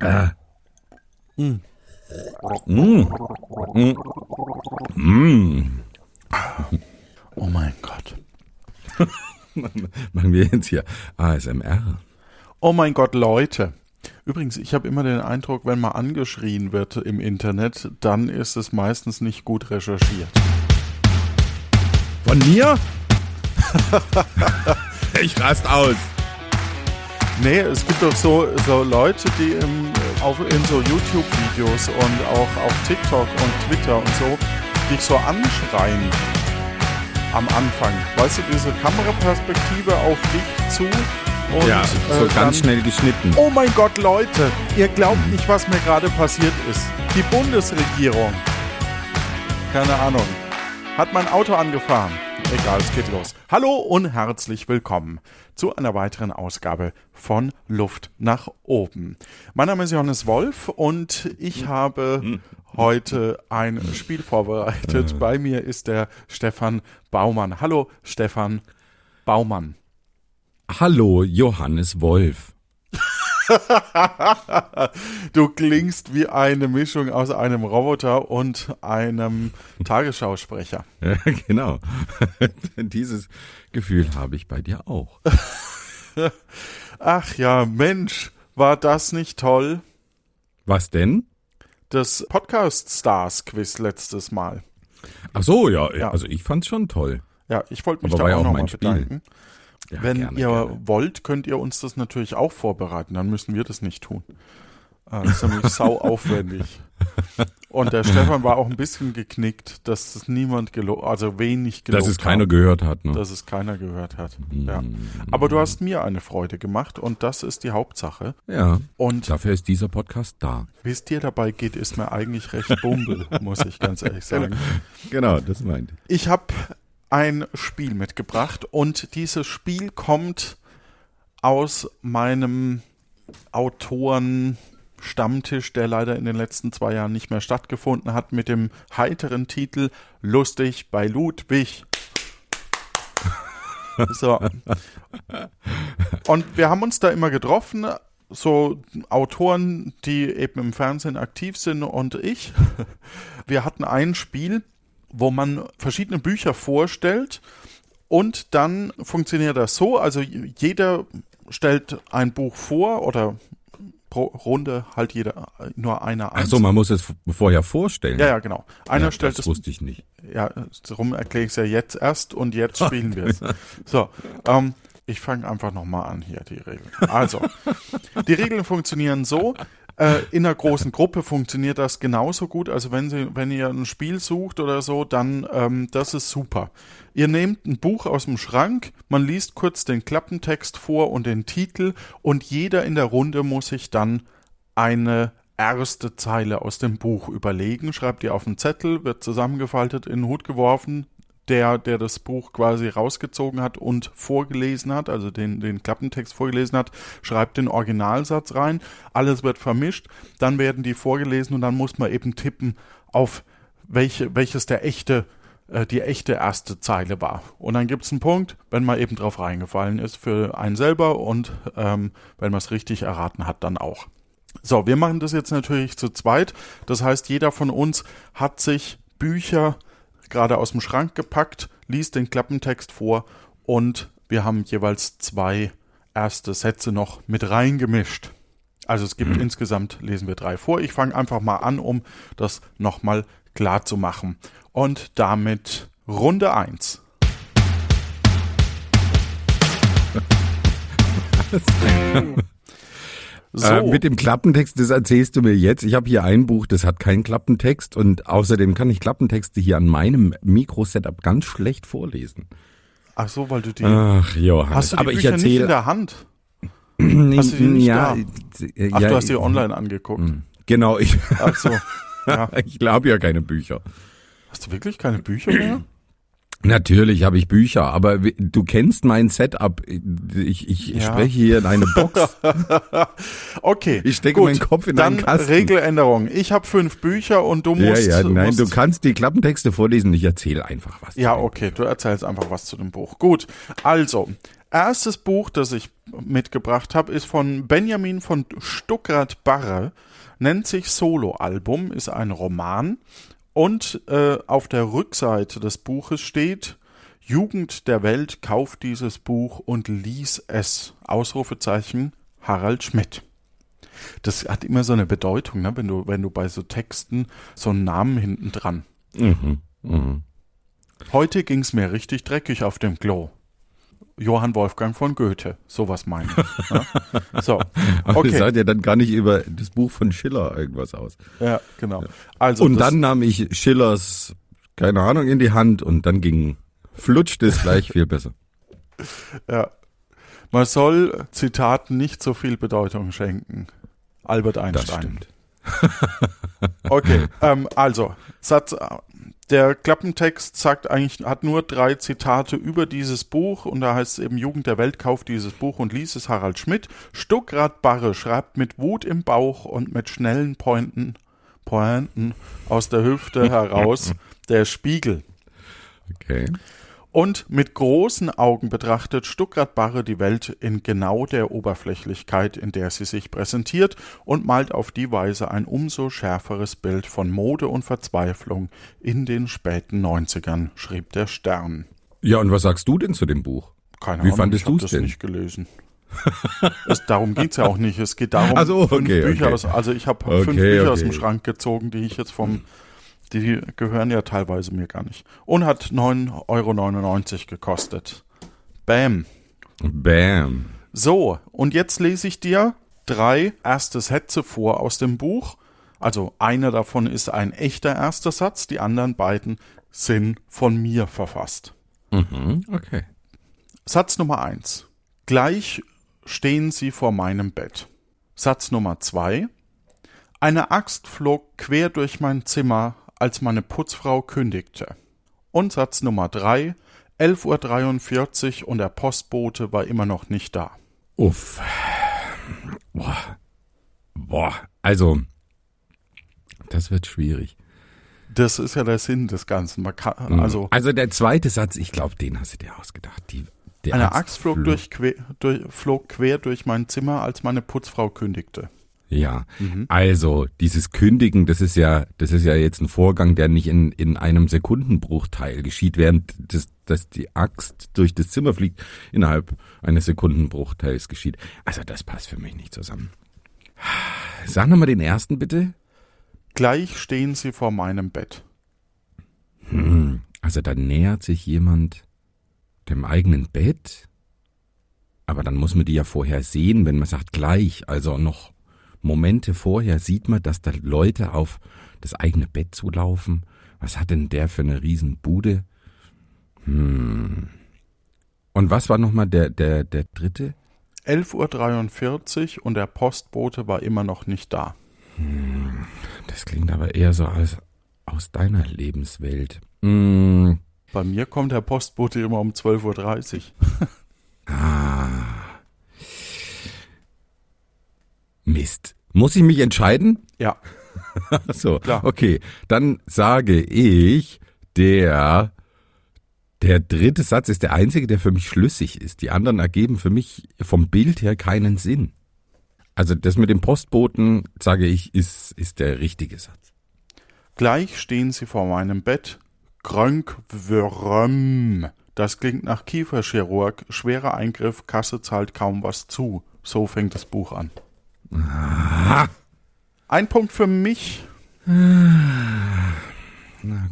Äh. Mm. Mm. Mm. Oh mein Gott. Machen wir jetzt hier ASMR. Oh mein Gott, Leute. Übrigens, ich habe immer den Eindruck, wenn mal angeschrien wird im Internet, dann ist es meistens nicht gut recherchiert. Von mir? ich rast aus. Nee, es gibt doch so, so Leute, die im, auf, in so YouTube-Videos und auch auf TikTok und Twitter und so dich so anschreien am Anfang. Weißt du, diese Kameraperspektive auf dich zu und ja, so äh, ganz dann, schnell geschnitten. Oh mein Gott, Leute, ihr glaubt nicht, was mir gerade passiert ist. Die Bundesregierung, keine Ahnung, hat mein Auto angefahren. Egal, es geht los. Hallo und herzlich willkommen zu einer weiteren Ausgabe von Luft nach oben. Mein Name ist Johannes Wolf und ich habe heute ein Spiel vorbereitet. Bei mir ist der Stefan Baumann. Hallo, Stefan Baumann. Hallo, Johannes Wolf. du klingst wie eine Mischung aus einem Roboter und einem Tagesschausprecher. Ja, genau. Dieses Gefühl habe ich bei dir auch. Ach ja, Mensch, war das nicht toll? Was denn? Das Podcast Stars Quiz letztes Mal. Ach so, ja, Ja. also ich fand's schon toll. Ja, ich wollte mich Aber da war ja auch auch nochmal mein Spiel. Ja, Wenn gerne, ihr gerne. wollt, könnt ihr uns das natürlich auch vorbereiten. Dann müssen wir das nicht tun. Äh, Das ist nämlich sau aufwendig. Und der Stefan war auch ein bisschen geknickt, dass es niemand gelobt, also wenig gelobt Dass es keiner haben, gehört hat. Ne? dass es keiner gehört hat. Ja. Aber du hast mir eine Freude gemacht und das ist die Hauptsache. ja, Und dafür ist dieser Podcast da. wie es dir dabei geht, ist mir eigentlich recht bumbel, muss ich ganz ehrlich sagen. Genau, das meinte ich. Ich habe ein Spiel mitgebracht und dieses Spiel kommt aus meinem Autoren Stammtisch, der leider in den letzten zwei Jahren nicht mehr stattgefunden hat, mit dem heiteren Titel Lustig bei Ludwig. So. Und wir haben uns da immer getroffen, so Autoren, die eben im Fernsehen aktiv sind und ich. Wir hatten ein Spiel, wo man verschiedene Bücher vorstellt und dann funktioniert das so, also jeder stellt ein Buch vor oder pro Runde halt jeder nur einer Ach so, man muss es vorher vorstellen. ja, ja, genau. Einer Ja, stellt das wusste ich nicht. ja, darum erkläre ich es ja jetzt erst und jetzt spielen wir es. So, ähm, ich fange einfach nochmal an hier, die Regeln. Also, die Regeln funktionieren so. Äh, in einer großen Gruppe funktioniert das genauso gut. Also wenn Sie, wenn ihr ein Spiel sucht oder so, dann ähm, das ist super. Ihr nehmt ein Buch aus dem Schrank, man liest kurz den Klappentext vor und den Titel und jeder in der Runde muss sich dann eine erste Zeile aus dem Buch überlegen, schreibt ihr auf einen Zettel, wird zusammengefaltet, in den Hut geworfen. Der, der das Buch quasi rausgezogen hat und vorgelesen hat, also den, den Klappentext vorgelesen hat, schreibt den Originalsatz rein. Alles wird vermischt, dann werden die vorgelesen und dann muss man eben tippen auf welche, welches der echte, äh, die echte erste Zeile war. Und dann gibt's einen Punkt, wenn man eben drauf reingefallen ist für einen selber und ähm, wenn man es richtig erraten hat, dann auch. So, wir machen das jetzt natürlich zu zweit. Das heißt, jeder von uns hat sich Bücher gerade aus dem Schrank gepackt, liest den Klappentext vor und wir haben jeweils zwei erste Sätze noch mit reingemischt. Also es gibt insgesamt, lesen wir drei vor. Ich fange einfach mal an, um das nochmal klar zu machen. Und damit Runde eins. So, Äh, mit dem Klappentext, das erzählst du mir jetzt. Ich habe hier ein Buch, das hat keinen Klappentext und außerdem kann ich Klappentexte hier an meinem Mikrosetup ganz schlecht vorlesen. ach so, weil du die, Ach, Johannes, hast du die aber ich Bücher nicht in der Hand? hast du die nicht ja, da? äh, Ach, ja, du hast die online angeguckt. Genau, ich, Ach so. Ja. ich glaube ja keine Bücher. Hast du wirklich keine Bücher mehr? Natürlich habe ich Bücher, aber du kennst mein Setup. Ich, ich Ja. spreche hier in eine Box. Okay. Ich stecke gut. meinen Kopf in einen Kasten. Regeländerung. Ich habe fünf Bücher und du ja, musst. ja, nein, musst, du kannst die Klappentexte vorlesen. Ich erzähle einfach was. Ja, okay, du erzählst einfach was zu dem Buch. Gut, also, Erstes Buch, das ich mitgebracht habe, ist von Benjamin von Stuckrad-Barre, nennt sich Solo-Album, ist ein Roman und äh, auf der Rückseite des Buches steht Jugend der Welt kauft dieses Buch und lies es. Ausrufezeichen Harald Schmidt. Das hat immer so eine Bedeutung, ne? wenn du, wenn du bei so Texten so einen Namen hinten dran. Mhm, mh. Heute ging's mir richtig dreckig auf dem Klo. Johann Wolfgang von Goethe, sowas meine ich. Ne? So, Aber okay. sagt ja dann gar nicht über das Buch von Schiller irgendwas aus. Ja, genau. Also und dann nahm ich Schillers, keine Ahnung, in die Hand und dann ging, flutschte es gleich viel besser. Ja. Man soll Zitaten nicht so viel Bedeutung schenken. Albert Einstein. Das stimmt. okay, ähm, also, Satz der Klappentext sagt eigentlich, hat nur drei Zitate über dieses Buch und da heißt es eben Jugend der Welt kauft dieses Buch und liest es Harald Schmidt. Stuckrad Barre schreibt mit Wut im Bauch und mit schnellen Pointen, Pointen aus der Hüfte heraus der Spiegel. Okay und mit großen Augen betrachtet Stuckrad-Barre die Welt in genau der Oberflächlichkeit, in der sie sich präsentiert und malt auf die Weise ein umso schärferes Bild von Mode und Verzweiflung in den späten 90ern, schrieb der Stern. Ja, und was sagst du denn zu dem Buch? Keine Wie Ahnung, fandest du es denn? nicht gelesen. es, darum geht's ja auch nicht. Es geht darum, also, okay, fünf Bücher okay. aus, also ich habe okay, fünf Bücher aus dem Schrank gezogen, die ich jetzt vom die gehören ja teilweise mir gar nicht. Und hat 9,99 Euro gekostet. Bam. Bam. So, und jetzt lese ich dir drei erste Sätze vor aus dem Buch. Also einer davon ist ein echter erster Satz, die anderen beiden sind von mir verfasst. Mhm, okay. Satz Nummer eins. Gleich stehen sie vor meinem Bett. Satz Nummer zwei. Eine Axt flog quer durch mein Zimmer, als meine Putzfrau kündigte. Und Satz Nummer drei, 11.43 Uhr und der Postbote war immer noch nicht da. Uff. Boah. Boah. Also, das wird schwierig. Das ist ja der Sinn des Ganzen. Kann, mhm. also, also der zweite Satz, ich glaube, den hast du dir ausgedacht. Die, eine Axt flog, durch, quer, durch, flog quer durch mein Zimmer, als meine Putzfrau kündigte. Ja, mhm. also dieses Kündigen, das ist ja, das ist ja jetzt ein Vorgang, der nicht in, in einem Sekundenbruchteil geschieht, während das, dass die Axt durch das Zimmer fliegt, innerhalb eines Sekundenbruchteils geschieht. Also das passt für mich nicht zusammen. Sag nochmal den ersten bitte. Gleich stehen sie vor meinem Bett. Hm, also da nähert sich jemand dem eigenen Bett. Aber dann muss man die ja vorher sehen, wenn man sagt gleich, also noch Momente vorher sieht man, dass da Leute auf das eigene Bett zulaufen. Was hat denn der für eine Riesenbude? Hm. Und was war nochmal der, der, der dritte? 11.43 Uhr und der Postbote war immer noch nicht da. Hm. Das klingt aber eher so als aus deiner Lebenswelt. Hm. Bei mir kommt der Postbote immer um 12.30 Uhr. ah. Mist. Muss ich mich entscheiden? Ja. so, Klar. okay. Dann sage ich, der, der dritte Satz ist der einzige, der für mich schlüssig ist. Die anderen ergeben für mich vom Bild her keinen Sinn. Also das mit dem Postboten, sage ich, ist, ist der richtige Satz. Gleich stehen sie vor meinem Bett. Krönk Wörm. Das klingt nach Kieferchirurg. Schwerer Eingriff, Kasse zahlt kaum was zu. So fängt das Buch an. Ein Punkt für mich. Na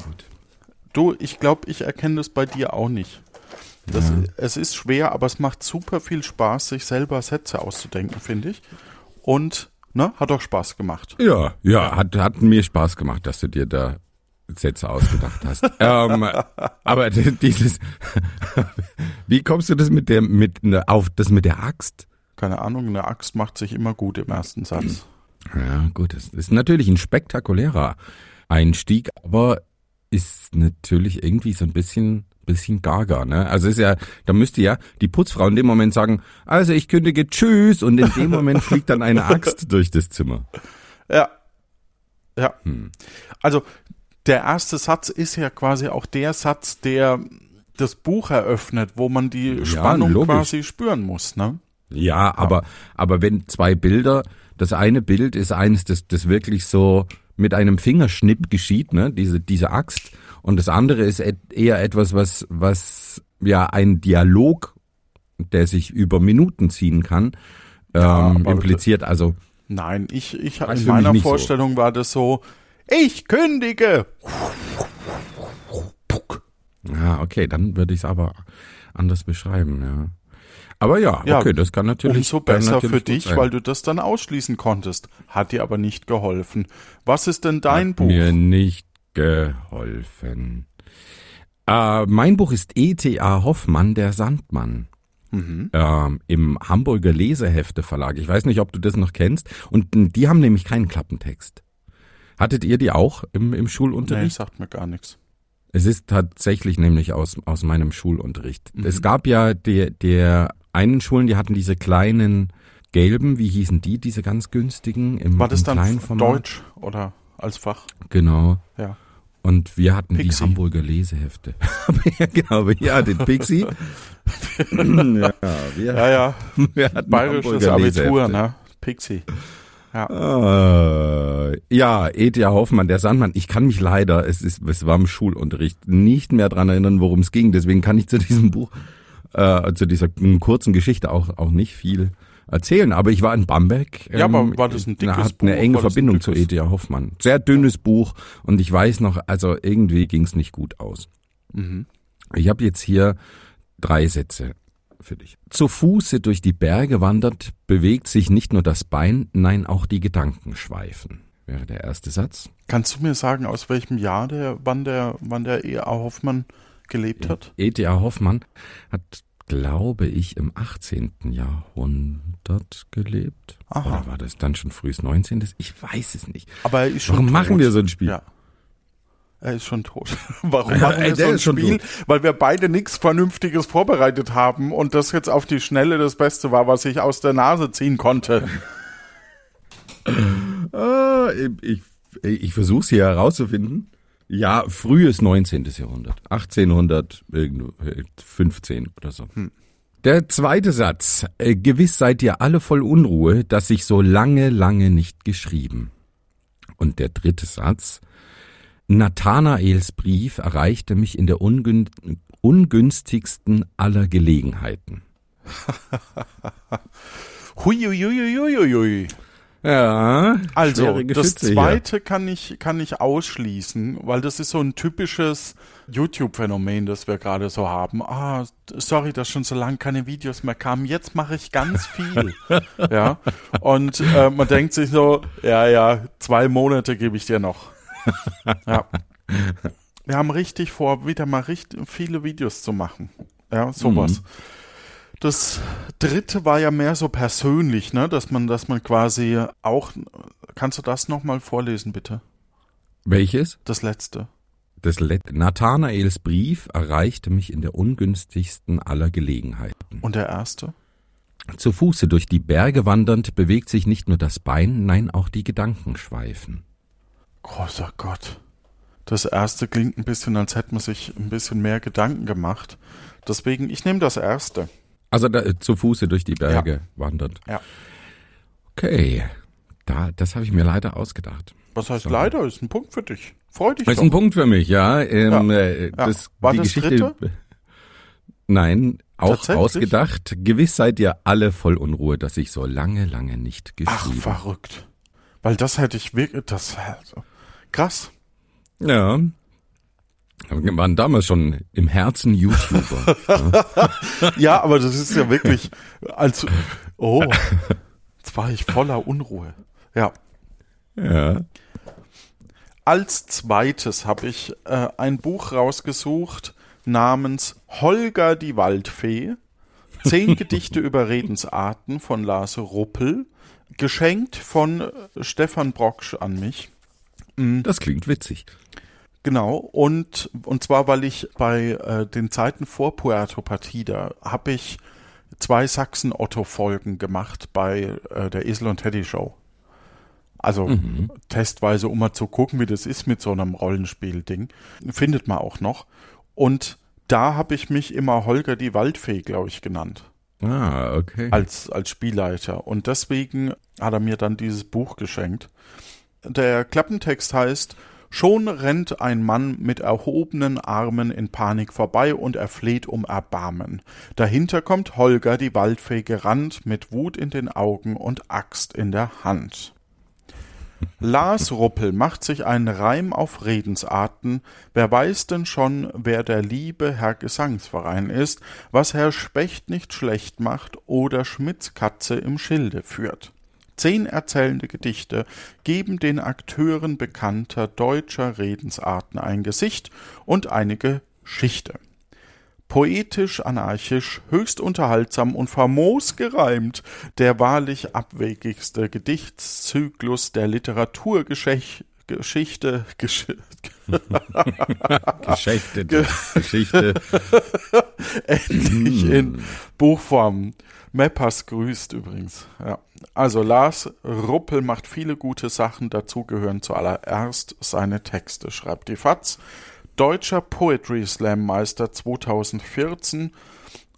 gut. Du, ich glaube, ich erkenne das bei dir auch nicht. Das, ja. Es ist schwer, aber es macht super viel Spaß, sich selber Sätze auszudenken, finde ich. Und ne, hat auch Spaß gemacht. Ja, ja, hat, hat mir Spaß gemacht, dass du dir da Sätze ausgedacht hast. ähm, aber dieses, wie kommst du das mit der, mit, auf das mit der Axt? Keine Ahnung, eine Axt macht sich immer gut im ersten Satz. Ja, gut, das ist natürlich ein spektakulärer Einstieg, aber ist natürlich irgendwie so ein bisschen bisschen gaga, ne? Also ist ja, da müsste ja die Putzfrau in dem Moment sagen, also ich kündige Tschüss und in dem Moment fliegt dann eine Axt durch das Zimmer. Ja. Ja. Hm. Also der erste Satz ist ja quasi auch der Satz, der das Buch eröffnet, wo man die Spannung logisch. quasi spüren muss, ne? Ja, aber, aber wenn zwei Bilder, das eine Bild ist eines, das, das wirklich so mit einem Fingerschnipp geschieht, ne, diese, diese Axt, und das andere ist eher etwas, was, was, ja, ein Dialog, der sich über Minuten ziehen kann, Ja, ähm, impliziert, also, Nein, ich, ich in meiner nicht so. Vorstellung war das so, ich kündige. ja, okay, dann würde ich es aber anders beschreiben, ja. Aber ja, Ja, okay, das kann natürlich. Umso besser natürlich für dich, weil du das dann ausschließen konntest. Hat dir aber nicht geholfen. Was ist denn dein Hat Buch? Mir nicht geholfen. Äh, mein Buch ist E.T.A. Hoffmann, der Sandmann. Mhm. Ähm, Im Hamburger Lesehefte Verlag. Ich weiß nicht, ob du das noch kennst. Und die haben nämlich keinen Klappentext. Hattet ihr die auch im, im Nee, Schulunterricht? sagt mir gar nichts. Es ist tatsächlich nämlich aus, aus meinem Schulunterricht. Mhm. Es gab ja der, der einen Schulen, die hatten diese kleinen gelben, wie hießen die, diese ganz günstigen im, War das im dann kleinen Format? Deutsch oder als Fach? Genau. Ja. Und wir hatten die Pixie. Hamburger Lesehefte. ja, genau, ja, den Pixie. ja, wir, Ja, ja. wir hatten Bayerisches Abitur, ne? Pixie. Äh, ja, E.T.A. Hoffmann, der Sandmann. Ich kann mich leider, es ist, es war im Schulunterricht, nicht mehr dran erinnern, worum es ging. Deswegen kann ich zu diesem Buch, äh, zu dieser kurzen Geschichte auch, auch nicht viel erzählen. Aber ich war in Bamberg. Ja, aber war das ein dickes hat eine Buch? enge das ein Verbindung zu dickes? E.T.A. Hoffmann. Sehr dünnes Buch und ich weiß noch, also irgendwie ging es nicht gut aus. Mhm. Ich habe jetzt hier drei Sätze für dich. Zu Fuße durch die Berge wandert, bewegt sich nicht nur das Bein, nein, auch die Gedanken schweifen. Wäre der erste Satz. Kannst du mir sagen, aus welchem Jahr der, wann der, wann der E.A. Hoffmann gelebt hat? E.T.A. Hoffmann hat, glaube ich, im 18. Jahrhundert gelebt. Aha. Oder war das dann schon frühes 19.? Ich weiß es nicht. Aber er ist schon Warum tot. machen wir so ein Spiel? Ja. Er ist schon tot. Warum machen wir so ein Spiel? Weil wir beide nichts Vernünftiges vorbereitet haben und das jetzt auf die Schnelle das Beste war, was ich aus der Nase ziehen konnte. Ah, ich ich, ich versuche es hier herauszufinden. Ja, frühes 19. Jahrhundert. 1815 oder so. Der zweite Satz. Äh, Gewiss seid ihr alle voll Unruhe, dass ich so lange, lange nicht geschrieben. Und der dritte Satz. Nathanaels Brief erreichte mich in der ungün ungünstigsten aller Gelegenheiten. Huiuiuiuiui. Ja, Also, das Geschütze hier. zweite kann ich, kann ich ausschließen, weil das ist so ein typisches YouTube-Phänomen, das wir gerade so haben. Ah, sorry, dass schon so lange keine Videos mehr kamen. Jetzt mache ich ganz viel. ja. Und äh, man denkt sich so, ja, ja, zwei Monate gebe ich dir noch. ja. Wir haben richtig vor, wieder mal richtig viele Videos zu machen. Ja, sowas. Das dritte war ja mehr so persönlich, ne, dass man, dass man quasi auch, kannst du das nochmal vorlesen, bitte? Welches? Das letzte. Das Let Nathanaels Brief erreichte mich in der ungünstigsten aller Gelegenheiten. Und der erste? Zu Fuße durch die Berge wandernd bewegt sich nicht nur das Bein, nein, auch die Gedanken schweifen. Großer Gott. Das erste klingt ein bisschen, als hätte man sich ein bisschen mehr Gedanken gemacht. Deswegen, ich nehme das erste. Also da, zu Fuße durch die Berge wandernd. Ja. Okay, da, das habe ich mir leider ausgedacht. Was heißt So. leider? Ist ein Punkt für dich. Freu dich Das ist doch. ein Punkt für mich, ja. Ähm, Ja. äh, Ja. Das, War die das Geschichte. dritte? Nein, auch ausgedacht. Gewiss seid ihr alle voll Unruhe, dass ich so lange, lange nicht Ach, geschrieben. verrückt. Weil das hätte ich wirklich, das, also, krass. Ja. Wir waren damals schon im Herzen YouTuber. Ja, aber das ist ja wirklich, als, oh, jetzt war ich voller Unruhe. Ja. ja. Als zweites habe ich äh, ein Buch rausgesucht namens Holger die Waldfee. Zehn Gedichte über Redensarten von Lars Ruppel. Geschenkt von äh, Stefan Brocksch an mich. Das klingt witzig. Genau, und, und zwar, weil ich bei äh, den Zeiten vor Puerto Partida habe ich zwei Sachsen-Otto-Folgen gemacht bei äh, der Esel und Teddy Show. Also testweise, um mal zu gucken, wie das ist mit so einem Rollenspiel-Ding. Findet man auch noch. Und da habe ich mich immer Holger die Waldfee, glaube ich, genannt. Ah, okay. Als, als Spielleiter. Und deswegen hat er mir dann dieses Buch geschenkt. Der Klappentext heißt, Schon rennt ein Mann mit erhobenen Armen in Panik vorbei und er fleht um Erbarmen. Dahinter kommt Holger, die Waldfee, gerannt, mit Wut in den Augen und Axt in der Hand. Lars Ruppel macht sich einen Reim auf Redensarten. Wer weiß denn schon, wer der liebe Herr Gesangsverein ist, was Herr Specht nicht schlecht macht oder Schmidts Katze im Schilde führt. Zehn erzählende Gedichte geben den Akteuren bekannter deutscher Redensarten ein Gesicht und eine Geschichte. Poetisch, anarchisch, höchst unterhaltsam und famos gereimt, der wahrlich abwegigste Gedichtszyklus der Literaturgeschichte Geschichte, Gesch Geschichte, Geschichte. Endlich in Buchform. Meppers grüßt übrigens. Ja. Also Lars Ruppel macht viele gute Sachen. Dazu gehören zuallererst seine Texte, schreibt die FAZ. Deutscher Poetry Slam Meister 2014.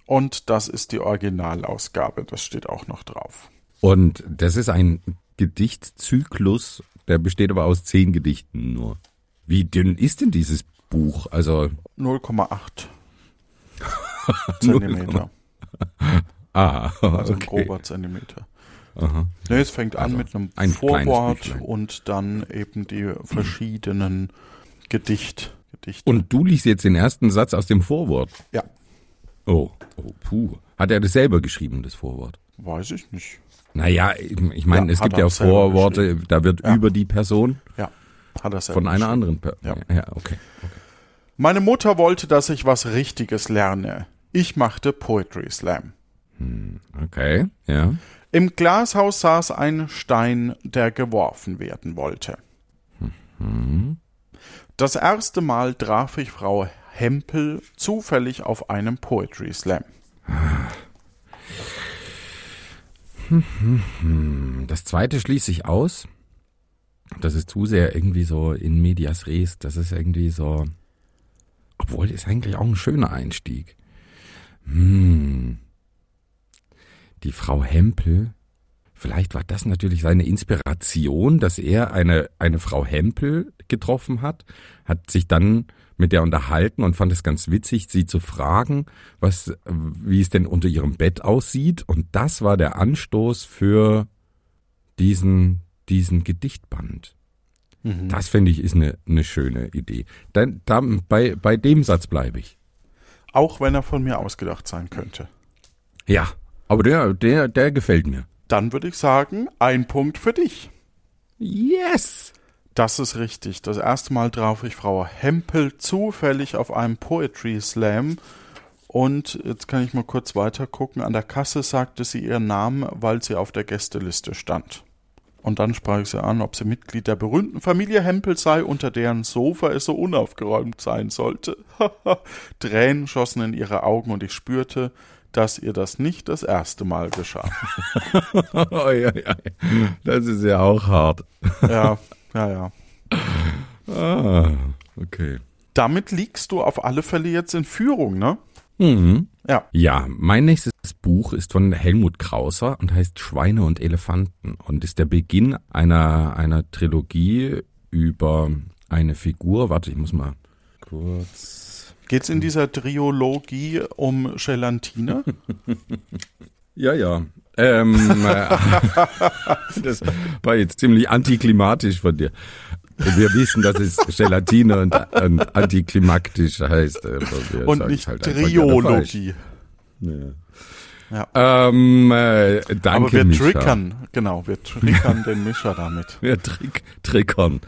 Und das ist die Originalausgabe. Das steht auch noch drauf. Und das ist ein Gedichtszyklus, der besteht aber aus zehn Gedichten nur. Wie dünn ist denn dieses Buch? Also 0,8 Zentimeter. Ah, okay. Also ein grober Zentimeter. Aha. Nee, es fängt also an mit einem ein Vorwort und dann eben die verschiedenen Gedicht, Gedichte. Und du liest jetzt den ersten Satz aus dem Vorwort? Ja. Oh, oh, puh. Hat er das selber geschrieben, das Vorwort? Weiß ich nicht. Naja, ich meine, ja, es gibt ja Vorworte, da wird ja. über die Person ja. hat er von einer anderen Person. Ja. ja, okay. okay. Meine Mutter wollte, dass ich was Richtiges lerne. Ich machte Poetry Slam. Hm, okay, ja. Im Glashaus saß ein Stein, der geworfen werden wollte. Mhm. Das erste Mal traf ich Frau Hempel zufällig auf einem Poetry Slam. Das zweite schließe ich aus. Das ist zu sehr irgendwie so in medias res. Das ist irgendwie so. Obwohl, ist eigentlich auch ein schöner Einstieg. Hm die Frau Hempel, vielleicht war das natürlich seine Inspiration, dass er eine, eine Frau Hempel getroffen hat, hat sich dann mit der unterhalten und fand es ganz witzig, sie zu fragen, was, wie es denn unter ihrem Bett aussieht. Und das war der Anstoß für diesen, diesen Gedichtband. Mhm. Das finde ich ist eine, eine schöne Idee. Dann, dann, bei, bei dem Satz bleibe ich. Auch wenn er von mir ausgedacht sein könnte. Ja, aber der, der, der gefällt mir. Dann würde ich sagen, ein Punkt für dich. Yes! Das ist richtig. Das erste Mal traf ich Frau Hempel zufällig auf einem Poetry Slam. Und jetzt kann ich mal kurz weiter gucken. An der Kasse sagte sie ihren Namen, weil sie auf der Gästeliste stand. Und dann sprach ich sie an, ob sie Mitglied der berühmten Familie Hempel sei, unter deren Sofa es so unaufgeräumt sein sollte. Tränen schossen in ihre Augen und ich spürte, dass ihr das nicht das erste Mal geschah. Das ist ja auch hart. ja, ja, ja. Ah, okay. Damit liegst du auf alle Fälle jetzt in Führung, ne? Mhm. Ja. Ja, mein nächstes Buch ist von Helmut Krauser und heißt Schweine und Elefanten und ist der Beginn einer, einer Trilogie über eine Figur. Warte, ich muss mal kurz Geht es in dieser Triologie um Gelatine? ja, ja. Ähm, äh, das war jetzt ziemlich antiklimatisch von dir. Wir wissen, dass es Gelatine und, und antiklimaktisch heißt. Und nicht halt Triologie. Ja. Ja. Ähm, äh, danke, Aber wir Mischa. trickern, genau, wir trickern den Mischer damit. Wir trick, trickern.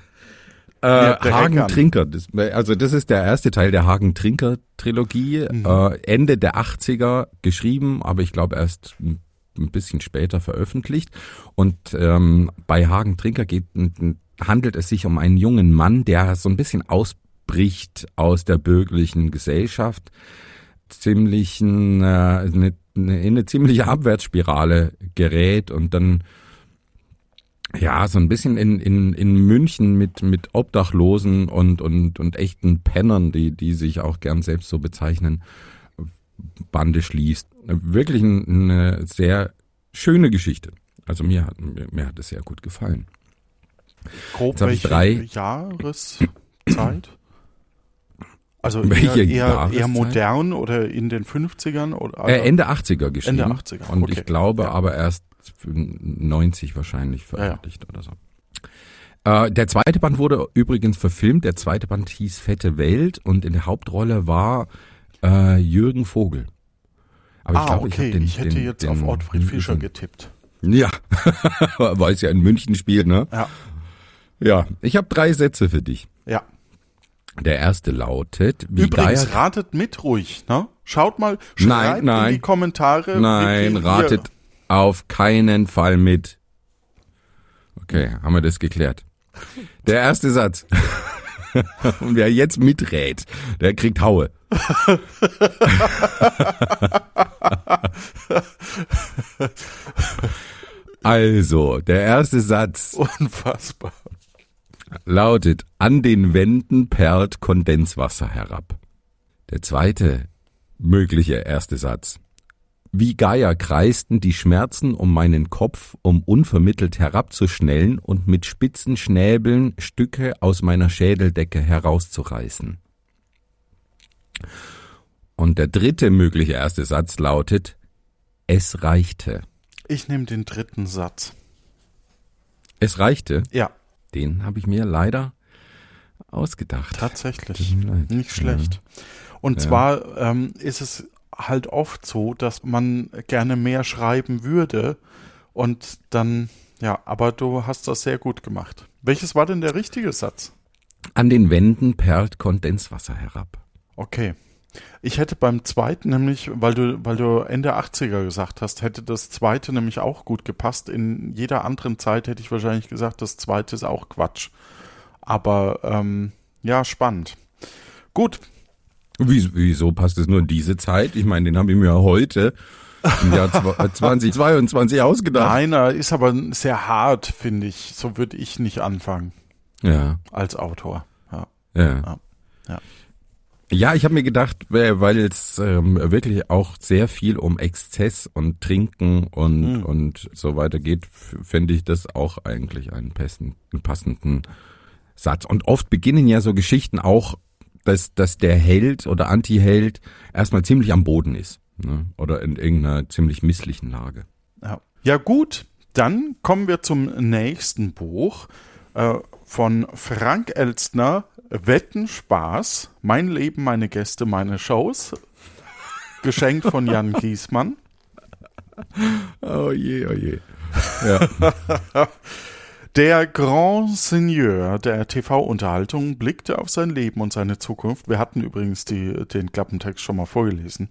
Äh, Hagen Trinker, das, also das ist der erste Teil der Hagen Trinker Trilogie, mhm. äh, Ende der 80er geschrieben, aber ich glaube erst ein bisschen später veröffentlicht. Und ähm, bei Hagen Trinker geht, handelt es sich um einen jungen Mann, der so ein bisschen ausbricht aus der bürgerlichen Gesellschaft, ziemlich eine, eine, in eine ziemliche Abwärtsspirale gerät und dann Ja, so ein bisschen in, in, in München mit, mit Obdachlosen und, und, und echten Pennern, die, die sich auch gern selbst so bezeichnen, Bande schließt. Wirklich eine sehr schöne Geschichte. Also mir hat, mir, hat es sehr gut gefallen. Grob Jetzt ich welche drei- Jahreszeit? Also eher, Welche eher, eher modern oder in den 50ern? Oder, Äh, Ende 80er geschrieben. Ende 80er, Und okay. ich glaube Ja. aber erst 90 wahrscheinlich ja. veröffentlicht oder so. Äh, der zweite Band wurde übrigens verfilmt. Der zweite Band hieß Fette Welt und in der Hauptrolle war äh, Jürgen Vogel. Aber ah, glaube, okay. hab den, ich hätte den, jetzt den auf Ottfried nie Fischer getippt. Ja, weil es ja in München spielt, ne? Ja. Ja, ich habe drei Sätze für dich. Ja. Der erste lautet, wie Übrigens, Geier... ratet mit ruhig, ne? Schaut mal, schreibt nein. in die Kommentare. Nein, ratet Ihr, auf keinen Fall mit. Okay, haben wir das geklärt. Der erste Satz. Und wer jetzt miträt, der kriegt Haue. Also, der erste Satz unfassbar. Lautet, an den Wänden perlt Kondenswasser herab. Der zweite mögliche erste Satz. Wie Geier kreisten die Schmerzen um meinen Kopf, um unvermittelt herabzuschnellen und mit spitzen Schnäbeln Stücke aus meiner Schädeldecke herauszureißen. Und der dritte mögliche erste Satz lautet, es reichte. Ich nehme den dritten Satz. Es reichte. Ja, Den habe ich mir leider ausgedacht. tatsächlich. Nicht schlecht. Und zwar ähm, ist es halt oft so, dass man gerne mehr schreiben würde und dann, ja, aber du hast das sehr gut gemacht. Welches war denn der richtige Satz? An den Wänden perlt Kondenswasser herab. Okay. Ich hätte beim zweiten nämlich, weil du, weil du Ende 80er gesagt hast, hätte das zweite nämlich auch gut gepasst. In jeder anderen Zeit hätte ich wahrscheinlich gesagt, das zweite ist auch Quatsch. Aber ähm, ja, spannend. Gut, Wie, wieso passt es nur in diese Zeit? Ich meine, den habe ich mir heute im Jahr zwa- 2022 ausgedacht. Einer ist aber sehr hart, finde ich. So würde ich nicht anfangen Ja, als Autor. Ja. ja. Ja. Ja, ich habe mir gedacht, weil weil es ähm, wirklich auch sehr viel um Exzess und Trinken und Mhm. und so weiter geht, fände ich das auch eigentlich einen passenden, einen passenden Satz. Und oft beginnen ja so Geschichten auch, dass dass der Held oder Anti-Held erstmal ziemlich am Boden ist ne? oder in irgendeiner ziemlich misslichen Lage. Ja. ja, gut. Dann kommen wir zum nächsten Buch äh, von Frank Elstner. Wetten Spaß. Mein Leben, meine Gäste, meine Shows. Geschenkt von Jan Giesmann. Oh je, oh je. Ja. Der Grand Seigneur der TV-Unterhaltung blickte auf sein Leben und seine Zukunft. Wir hatten übrigens die, den Klappentext schon mal vorgelesen.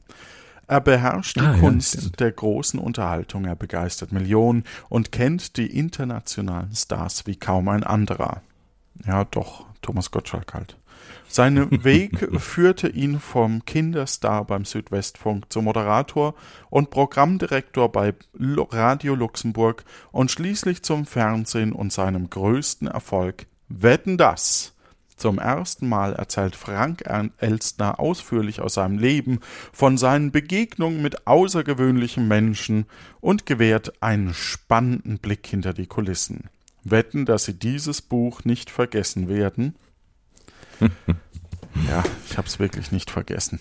Er beherrscht die Ah, ja, Kunst stimmt. der großen Unterhaltung. Er begeistert Millionen und kennt die internationalen Stars wie kaum ein anderer. Ja, doch, Thomas Gottschalk halt. Sein Weg führte ihn vom Kinderstar beim Südwestfunk zum Moderator und Programmdirektor bei Radio Luxemburg und schließlich zum Fernsehen und seinem größten Erfolg Wetten das. Zum ersten Mal erzählt Frank Elstner ausführlich aus seinem Leben, von seinen Begegnungen mit außergewöhnlichen Menschen und gewährt einen spannenden Blick hinter die Kulissen. Wetten, dass Sie dieses Buch nicht vergessen werden? ja, ich habe es wirklich nicht vergessen.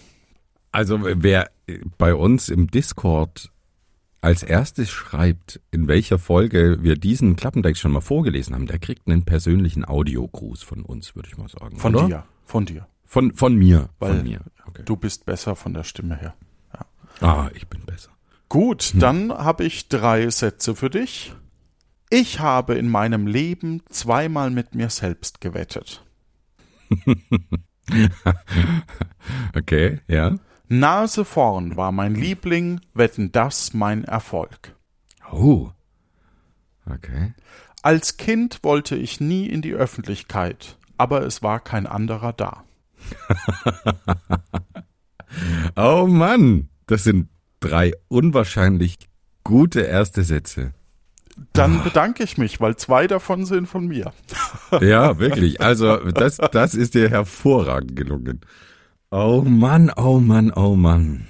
Also wer bei uns im Discord als erstes schreibt, in welcher Folge wir diesen Klappentext schon mal vorgelesen haben, der kriegt einen persönlichen Audiogruß von uns, würde ich mal sagen. Von oder? dir, von dir. Von, von mir. Weil von mir. Okay. Du bist besser von der Stimme her. Ah, ich bin besser. Gut, dann habe ich drei Sätze für dich. Ich habe in meinem Leben zweimal mit mir selbst gewettet. Okay, ja. Nase vorn war mein Liebling, wetten das mein Erfolg. Oh. Okay. Als Kind wollte ich nie in die Öffentlichkeit, aber es war kein anderer da. Oh Mann, das sind drei unwahrscheinlich gute erste Sätze. Dann bedanke ich mich, weil zwei davon sind von mir. Ja, wirklich. Also das, das ist dir hervorragend gelungen. Oh Mann, oh Mann, oh Mann.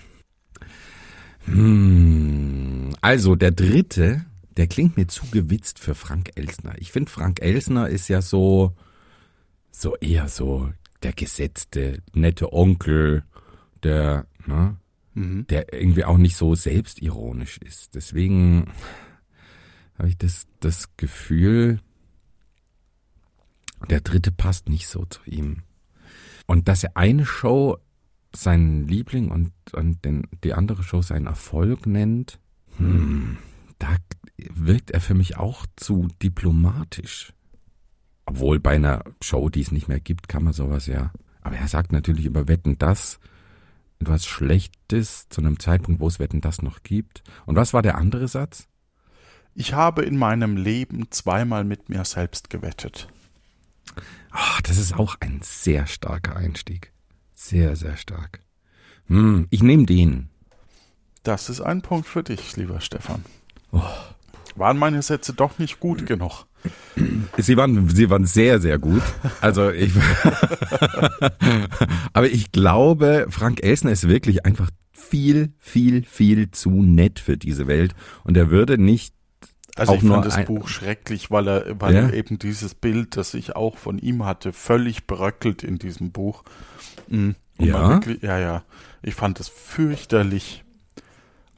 Hm. Also der dritte, der klingt mir zu gewitzt für Frank Elsner. Ich finde, Frank Elsner ist ja so, so eher so der gesetzte, nette Onkel, der, ne, Mhm. der irgendwie auch nicht so selbstironisch ist. Deswegen habe ich das, das Gefühl, der dritte passt nicht so zu ihm. Und dass er eine Show seinen Liebling und, und den, die andere Show seinen Erfolg nennt, hm, da wirkt er für mich auch zu diplomatisch. Obwohl bei einer Show, die es nicht mehr gibt, kann man sowas ja. Aber er sagt natürlich über Wetten das etwas Schlechtes zu einem Zeitpunkt, wo es Wetten das noch gibt. Und was war der andere Satz? Ich habe in meinem Leben zweimal mit mir selbst gewettet. Ach, das ist auch ein sehr starker Einstieg. Sehr, sehr stark. Hm, ich nehme den. Das ist ein Punkt für dich, lieber Stefan. Waren meine Sätze doch nicht gut genug? Sie waren, sie waren sehr, sehr gut. Also ich, aber ich glaube, Frank Elsner ist wirklich einfach viel, viel, viel zu nett für diese Welt und er würde nicht Also Auch ich nur fand das Buch schrecklich, weil er, weil Ja? er eben dieses Bild, das ich auch von ihm hatte, völlig bröckelt in diesem Buch. Mhm. Ja? Wirklich, ja, ja. Ich fand es fürchterlich.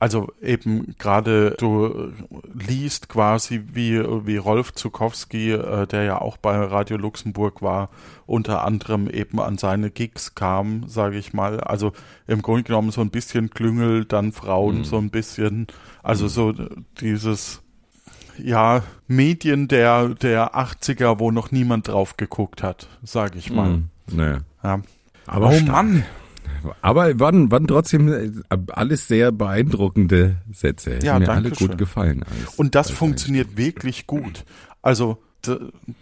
Also eben gerade du liest quasi wie, wie Rolf Zukowski, äh, der ja auch bei Radio Luxemburg war, unter anderem eben an seine Gigs kam, sage ich mal. Also im Grunde genommen so ein bisschen Klüngel, dann Frauen, Mhm. so ein bisschen, also so dieses ja, Medien der, der 80er, wo noch niemand drauf geguckt hat, sage ich mal. Hm, naja. Ja. Aber oh stark. Mann, Aber waren, waren trotzdem äh, alles sehr beeindruckende Sätze. Hätten Ja, mir alle schön. gut gefallen. Als, Und das funktioniert wirklich gut. Also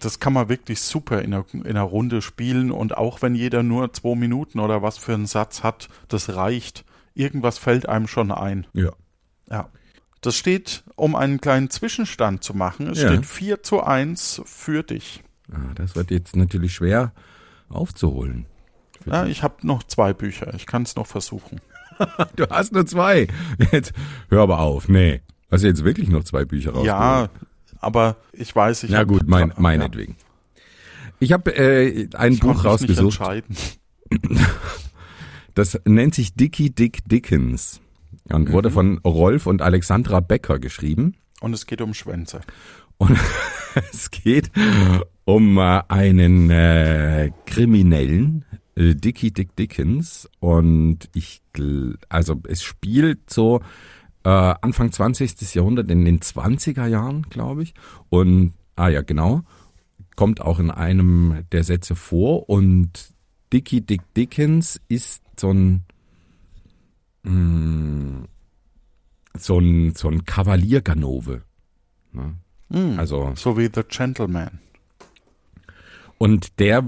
das kann man wirklich super in einer, in einer Runde spielen und auch wenn jeder nur zwei Minuten oder was für einen Satz hat, das reicht. Irgendwas fällt einem schon ein. Ja. Ja. Das steht, um einen kleinen Zwischenstand zu machen, es Ja. steht 4 zu 1 für dich. Ah, das wird jetzt natürlich schwer aufzuholen. Ja, ich habe noch zwei Bücher, ich kann es noch versuchen. Du hast nur zwei. Jetzt hör aber auf. Nee. Hast du jetzt wirklich noch zwei Bücher rausgeholt? Ja, aber ich weiß, ich Na hab- gut, mein, ja, meinetwegen. Ich habe äh, ein ich Buch rausgesucht, das nennt sich Dickie Dick Dickens und Mhm. wurde von Rolf und Alexandra Becker geschrieben. Und es geht um Schwänze. Und es geht um äh, einen äh, Kriminellen, äh, Dickie Dick Dickens. Und ich, also es spielt so äh, Anfang 20. Jahrhundert, in den 20er Jahren, glaube ich. Und, ah ja, genau, kommt auch in einem der Sätze vor. Und Dickie Dick Dickens ist so ein, mh, so ein, so ein Kavalier Ganove. Ne? Hm, Also so wie The Gentleman. und der,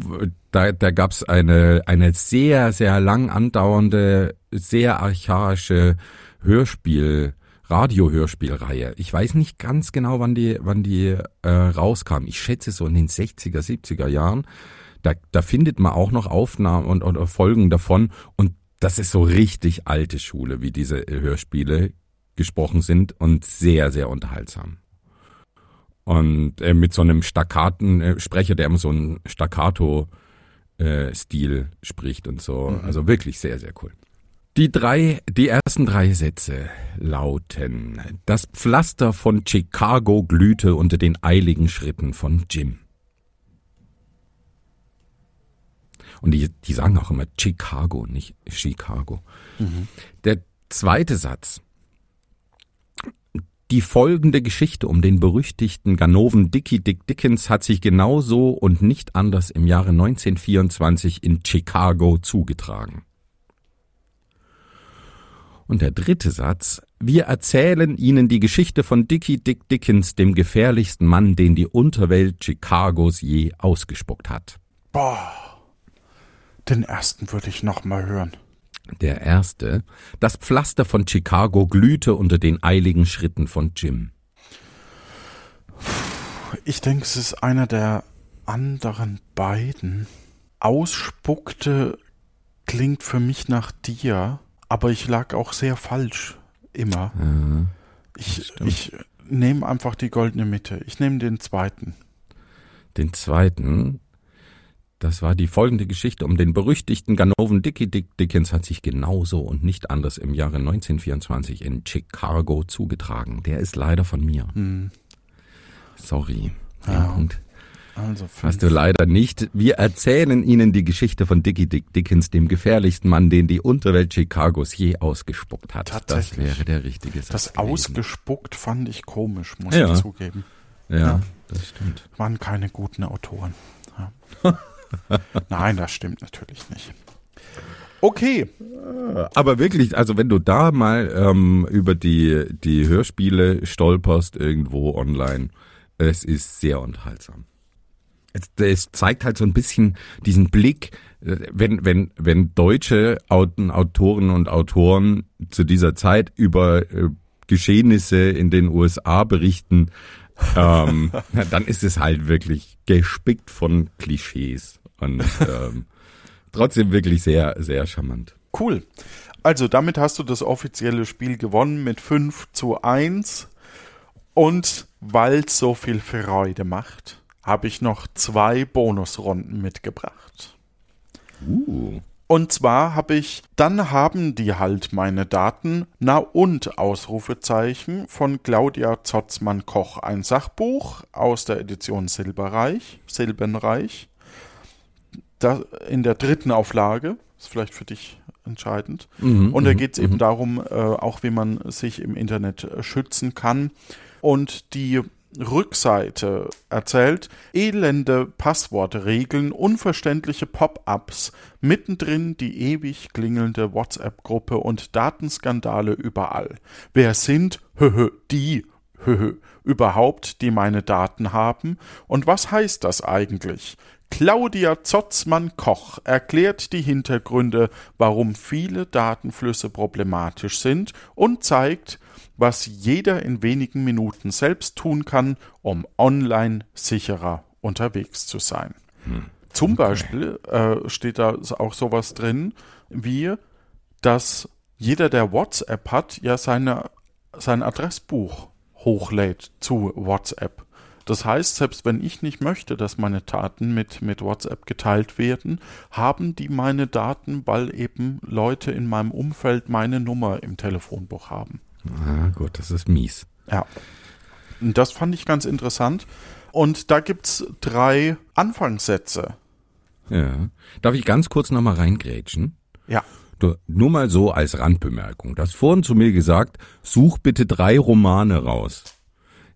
da, da gab's eine eine sehr sehr lang andauernde, sehr archaische Hörspiel, Radiohörspielreihe. Ich weiß nicht ganz genau, wann die wann die äh, rauskam. Ich schätze so in den 60er, 70er Jahren. Da, da findet man auch noch Aufnahmen und oder Folgen davon und das ist so richtig alte Schule, wie diese Hörspiele gesprochen sind und sehr sehr unterhaltsam. Und äh, mit so einem staccaten äh, Sprecher, der immer so einen Staccato-Stil spricht und so. Also wirklich sehr, sehr cool. Die drei, die ersten drei Sätze lauten: Das Pflaster von Chicago glühte unter den eiligen Schritten von Jim. Und die, die sagen auch immer Chicago, nicht Chicago. Der zweite Satz. Die folgende Geschichte um den berüchtigten Ganoven Dickie Dick Dickens hat sich genauso und nicht anders im Jahre 1924 in Chicago zugetragen. Und der dritte Satz. Wir erzählen Ihnen die Geschichte von Dickie Dick Dickens, dem gefährlichsten Mann, den die Unterwelt Chicagos je ausgespuckt hat. Boah. Den ersten würde ich noch mal hören. Der erste. Das Pflaster von Chicago glühte unter den eiligen Schritten von Jim. Ich denke, es ist einer der anderen beiden. Ausspuckte klingt für mich nach dir, aber ich lag auch sehr falsch. Immer. Ja, Ich, ich nehme einfach die goldene Mitte. Ich nehme den zweiten. den zweiten, das war die folgende Geschichte um den berüchtigten Ganoven Dickie Dick Dickens hat sich genauso und nicht anders im Jahre 1924 in Chicago zugetragen. Der ist leider von mir. Hm. Sorry. Ja. Punkt Also hast du leider nicht. Wir erzählen Ihnen die Geschichte von Dickie Dick Dickens, dem gefährlichsten Mann, den die Unterwelt Chicagos je ausgespuckt hat. Das wäre der richtige Satz das gewesen. ausgespuckt fand ich komisch, muss Ja. ich zugeben. Ja, Ja. das stimmt. Waren keine guten Autoren. Ja. Nein, das stimmt natürlich nicht. Okay, Aber wirklich, also wenn du da mal ähm, über die, die Hörspiele stolperst irgendwo online, es ist sehr unterhaltsam. Es, es zeigt halt so ein bisschen diesen Blick, äh, wenn, wenn, wenn deutsche Autoren und Autoren zu dieser Zeit über äh, Geschehnisse in den USA berichten, ähm, dann ist es halt wirklich gespickt von Klischees und ähm, trotzdem wirklich sehr, sehr charmant. cool. Also damit hast du das offizielle Spiel gewonnen mit 5 zu 1. Und weil es so viel Freude macht, habe ich noch zwei Bonusrunden mitgebracht. Uh. Und zwar habe ich, dann haben die halt meine Daten, na und Ausrufezeichen von Claudia Zotzmann-Koch, ein Sachbuch aus der Edition Silberreich, Silbenreich, da, in der dritten Auflage, ist vielleicht für dich entscheidend. Mhm, Und da mhm, geht es eben darum, äh, auch wie man sich im Internet äh, schützen kann. Und die Rückseite erzählt elende Passwortregeln, unverständliche Pop-ups, mittendrin die ewig klingelnde WhatsApp-Gruppe und Datenskandale überall. Wer sind höhö, die höhö, überhaupt, die meine Daten haben? Und was heißt das eigentlich? Claudia Zotzmann-Koch erklärt die Hintergründe, warum viele Datenflüsse problematisch sind und zeigt, was jeder in wenigen Minuten selbst tun kann, um online sicherer unterwegs zu sein. Zum Beispiel äh, steht da auch sowas drin, wie, dass jeder, der WhatsApp hat, ja seine, sein Adressbuch hochlädt zu WhatsApp. Das heißt, selbst wenn ich nicht möchte, dass meine Daten mit, mit WhatsApp geteilt werden, haben die meine Daten, weil eben Leute in meinem Umfeld meine Nummer im Telefonbuch haben. Ah, gut, das ist mies. Ja. Und das fand ich ganz interessant. Und da gibt's drei Anfangssätze. Ja. Darf ich ganz kurz nochmal reingrätschen? Ja. Du, nur mal so als Randbemerkung. Du hast vorhin zu mir gesagt, such bitte drei Romane raus.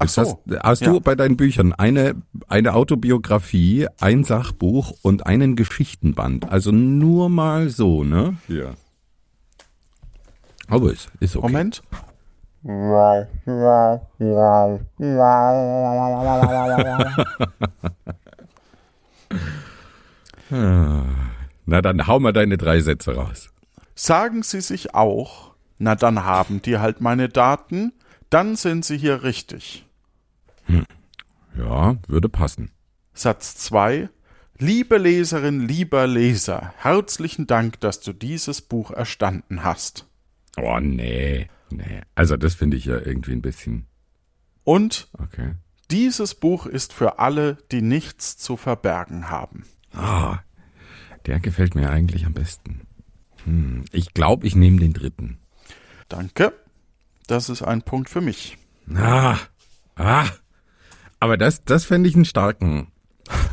Ach so. hast, hast Ja. du bei deinen Büchern eine, eine Autobiografie, ein Sachbuch und einen Geschichtenband. Also nur mal so, ne? Ja. Aber ist, ist okay. Moment. Na dann hau mal deine drei Sätze raus. Sagen Sie sich auch, na dann haben die halt meine Daten, dann sind Sie hier richtig. Ja, würde passen. Satz 2. Liebe Leserin, lieber Leser, herzlichen Dank, dass du dieses Buch erstanden hast. Oh, nee. Nee. Also das finde ich ja irgendwie ein bisschen. Und Okay. dieses Buch ist für alle, die nichts zu verbergen haben. Ah, der gefällt mir eigentlich am besten. Hm, ich glaube, ich nehme den dritten. Danke. Das ist ein Punkt für mich. Ah, ah. Aber das, das fände ich einen starken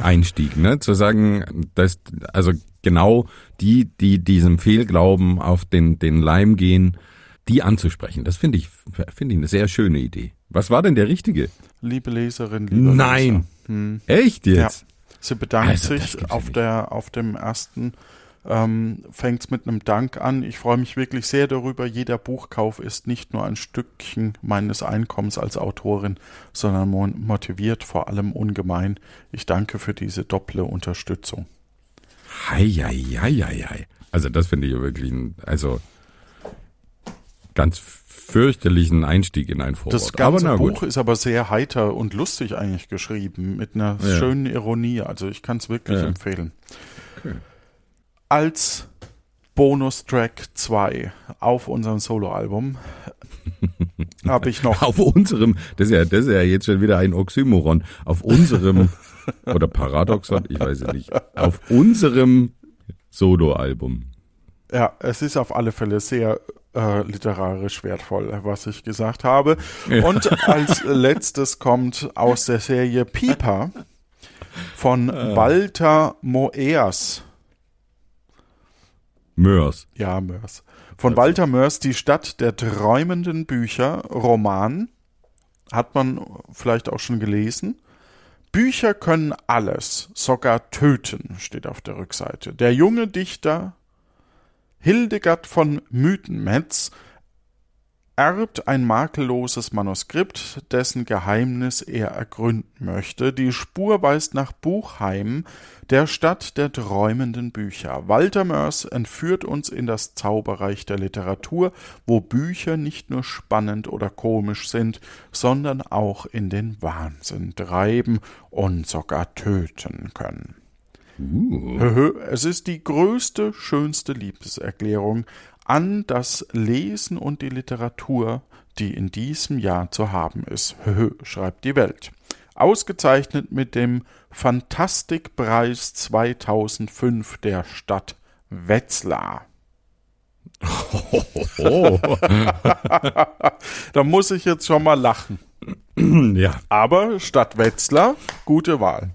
Einstieg, ne? Zu sagen, dass, also genau die, die diesem Fehlglauben auf den, den Leim gehen, die anzusprechen. Das finde ich, finde ich eine sehr schöne Idee. Was war denn der richtige? Liebe Leserin, lieber Nein. Leser. Hm. Echt jetzt? Sie bedankt Also, sich ja auf, der, auf dem ersten, ähm, fängt es mit einem Dank an. Ich freue mich wirklich sehr darüber. Jeder Buchkauf ist nicht nur ein Stückchen meines Einkommens als Autorin, sondern mo- motiviert vor allem ungemein. Ich danke für diese doppelte Unterstützung. Hei, hei, hei, hei, hei. Also das finde ich wirklich, ein, also ganz fürchterlichen Einstieg in ein Vorwort. Das ganze Buch ist aber sehr heiter und lustig eigentlich geschrieben, mit einer ja. schönen Ironie. Also ich kann es wirklich ja. empfehlen. Okay. Als Bonustrack 2 auf unserem Soloalbum habe ich noch. Auf unserem, das ist, ja, das ist ja jetzt schon wieder ein Oxymoron. Auf unserem, oder Paradoxon, ich weiß es nicht. Auf unserem Soloalbum. Ja, es ist auf alle Fälle sehr äh, literarisch wertvoll, was ich gesagt habe. Ja. Und als letztes kommt aus der Serie Pieper von äh. Walter Moers. Mörs. Ja, Mörs. Von. Walter Mörs, Die Stadt der träumenden Bücher, Roman. Hat man vielleicht auch schon gelesen. Bücher können alles, sogar töten, steht auf der Rückseite. Der junge Dichter Hildegard von Mythenmetz erbt ein makelloses Manuskript, dessen Geheimnis er ergründen möchte. Die Spur weist nach Buchheim, der Stadt der träumenden Bücher. Walter Mörs entführt uns in das Zauberreich der Literatur, wo Bücher nicht nur spannend oder komisch sind, sondern auch in den Wahnsinn treiben und sogar töten können. Uh. Es ist die größte, schönste Liebeserklärung an das Lesen und die Literatur, die in diesem Jahr zu haben ist, schreibt die Welt. Ausgezeichnet mit dem Fantastikpreis 2005 der Stadt Wetzlar. Oh. da muss ich jetzt schon mal lachen. Ja. Aber Stadt Wetzlar, gute Wahl.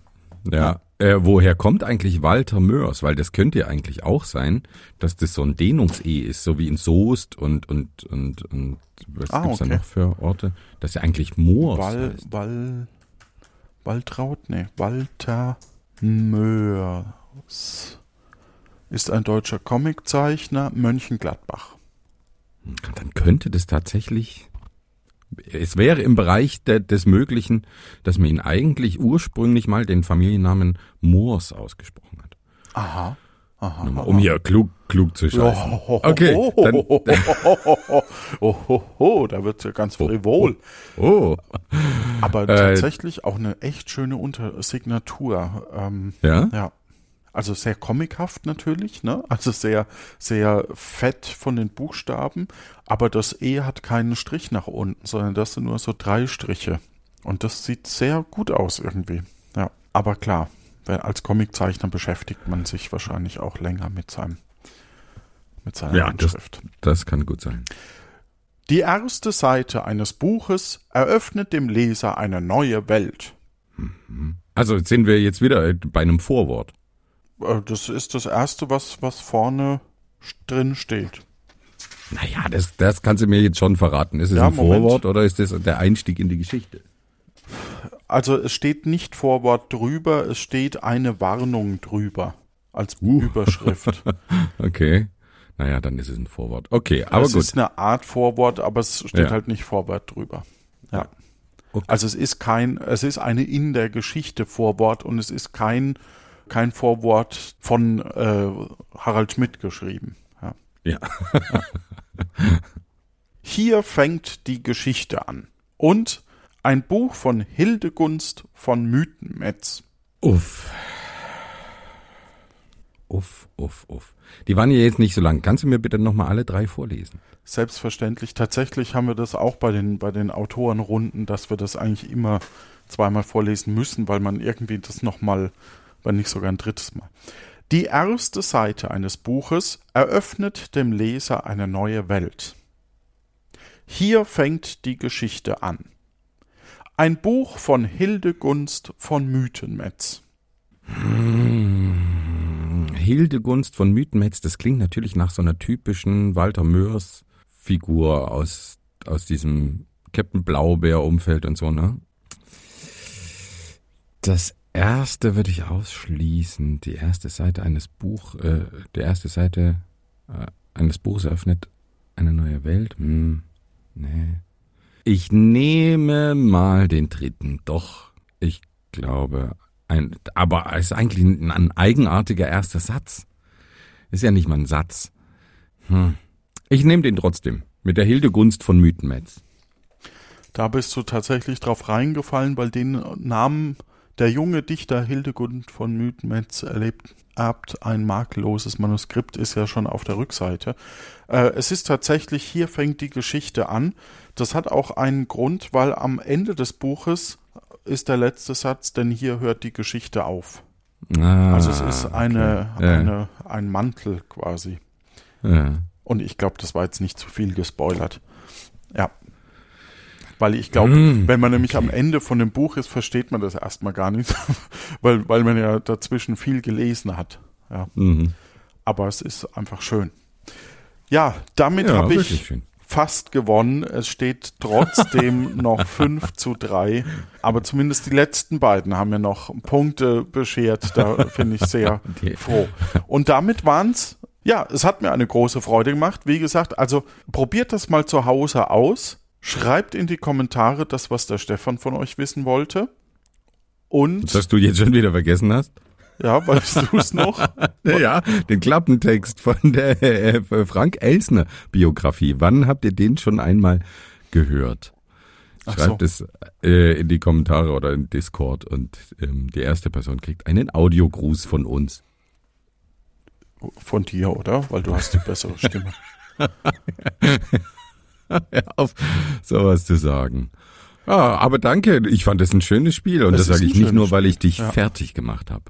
Ja. Äh, woher kommt eigentlich Walter Mörs? Weil das könnte ja eigentlich auch sein, dass das so ein Dehnungs-E ist, so wie in Soest und, und, und, und was ah, gibt's okay. da noch für Orte? Das ist ja eigentlich Moors Wal, heißt. Wal, Waltraud? Nee, Walter Mörs ist ein deutscher Comiczeichner, Mönchengladbach. Dann könnte das tatsächlich es wäre im Bereich de, des Möglichen, dass man ihn eigentlich ursprünglich mal den Familiennamen Moors ausgesprochen hat. Aha. Aha, um hier klug, klug zu scheißen. Oh, okay. Oh, dann, oh, oh, da wird ja ganz frivol. Oh. Aber äh, tatsächlich auch eine echt schöne Untersignatur. Ähm, ja? Ja. Also sehr comichaft natürlich, ne? Also sehr, sehr fett von den Buchstaben, aber das E hat keinen Strich nach unten, sondern das sind nur so drei Striche. Und das sieht sehr gut aus irgendwie. Ja, aber klar, als Comiczeichner beschäftigt man sich wahrscheinlich auch länger mit seinem mit seiner ja, Handschrift. Das, das kann gut sein. Die erste Seite eines Buches eröffnet dem Leser eine neue Welt. Mhm. Also sind wir jetzt wieder bei einem Vorwort. Äh, das ist das Erste, was, was vorne drin steht. Naja, das, das kannst du mir jetzt schon verraten. Ist es ja, ein Moment. Vorwort oder ist das der Einstieg in die Geschichte? Also es steht nicht Vorwort drüber, es steht eine Warnung drüber als uh. Überschrift. okay. Naja, dann ist es ein Vorwort. Okay, aber es gut. Es ist eine Art Vorwort, aber es steht ja. halt nicht Vorwort drüber. Ja. Okay. Also es ist kein, es ist eine in der Geschichte Vorwort und es ist kein kein Vorwort von äh, Harald Schmidt geschrieben. Ja. ja. Hier fängt die Geschichte an. Und ein Buch von Hildegunst von Mythenmetz. Uff. Uff, uff, uff. Die waren ja jetzt nicht so lang. Kannst du mir bitte nochmal alle drei vorlesen? Selbstverständlich. Tatsächlich haben wir das auch bei den, bei den Autorenrunden, dass wir das eigentlich immer zweimal vorlesen müssen, weil man irgendwie das nochmal wenn nicht sogar ein drittes Mal. Die erste Seite eines Buches eröffnet dem Leser eine neue Welt. Hier fängt die Geschichte an. Ein Buch von Hildegunst von Mythenmetz. Hm, Hildegunst von Mythenmetz, das klingt natürlich nach so einer typischen Walter Mörs Figur aus, aus diesem Captain Blaubeer Umfeld und so, ne? Das erste würde ich ausschließen. Die erste Seite eines Buch, äh, die erste Seite äh, eines Buches eröffnet eine neue Welt. Hm, nee. Ich nehme mal den dritten. Doch, ich glaube, ein, aber es ist eigentlich ein, ein eigenartiger erster Satz. Ist ja nicht mal ein Satz. Hm. Ich nehme den trotzdem. Mit der Hildegunst von Mythenmetz. Da bist du tatsächlich drauf reingefallen, weil den Namen der junge Dichter Hildegund von Mythenmetz erlebt erbt ein makelloses Manuskript, ist ja schon auf der Rückseite. Äh, es ist tatsächlich, hier fängt die Geschichte an. Das hat auch einen Grund, weil am Ende des Buches ist der letzte Satz, denn hier hört die Geschichte auf. Ah, Also es ist eine, okay. Ja. eine ein Mantel quasi. Ja. Und ich glaube, das war jetzt nicht zu viel gespoilert. Ja. Weil ich glaube, Hm, wenn man nämlich am Ende von dem Buch ist, versteht man das erstmal gar nicht, weil, weil man ja dazwischen viel gelesen hat. Ja. Mhm. Aber es ist einfach schön. Ja, damit Ja, habe ich schön. fast gewonnen. Es steht trotzdem noch 5 zu 3. Aber zumindest die letzten beiden haben mir noch Punkte beschert. Da bin ich sehr Die- froh. Und damit waren's. Ja, es hat mir eine große Freude gemacht. Wie gesagt, also probiert das mal zu Hause aus. Schreibt in die Kommentare das, was der Stefan von euch wissen wollte. Und, Das du jetzt schon wieder vergessen hast? ja, weißt du es noch? Ja, den Klappentext von der äh, Frank Elsner Biografie. Wann habt ihr den schon einmal gehört? Schreibt so. es äh, in die Kommentare oder in Discord und ähm, die erste Person kriegt einen Audiogruß von uns. Von dir, oder? Weil du hast die bessere Stimme. auf sowas zu sagen. Ja, aber danke, ich fand das ein schönes Spiel und das ist sage ich nicht nur, weil ich dich Ja. fertig gemacht habe.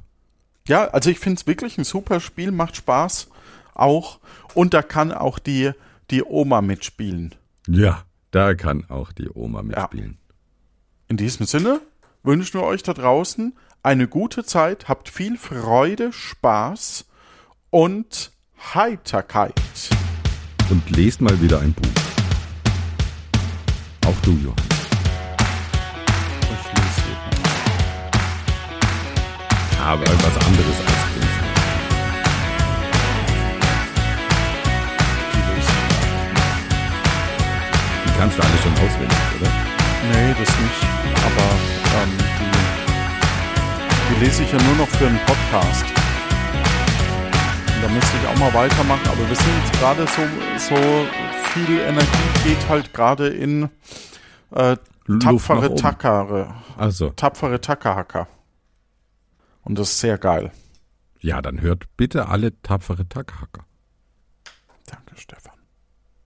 Ja, also ich finde es wirklich ein super Spiel, macht Spaß auch. Und da kann auch die, die Oma mitspielen. Ja, da kann auch die Oma mitspielen. In diesem Sinne wünschen wir euch da draußen eine gute Zeit, habt viel Freude, Spaß und Heiterkeit. Und lest mal wieder ein Buch. Auch du, Johann. Aber was anderes als. Die kannst du alle schon auswendig, oder? Nee, das nicht. Aber ähm, die, die lese ich ja nur noch für einen Podcast. Da müsste ich auch mal weitermachen, aber wir sind jetzt gerade so, so viel Energie geht halt gerade in äh, tapfere. Tackere. Also, Tapfere Tackerhacker. Und das ist sehr geil. ja, dann hört bitte alle tapfere Stefan.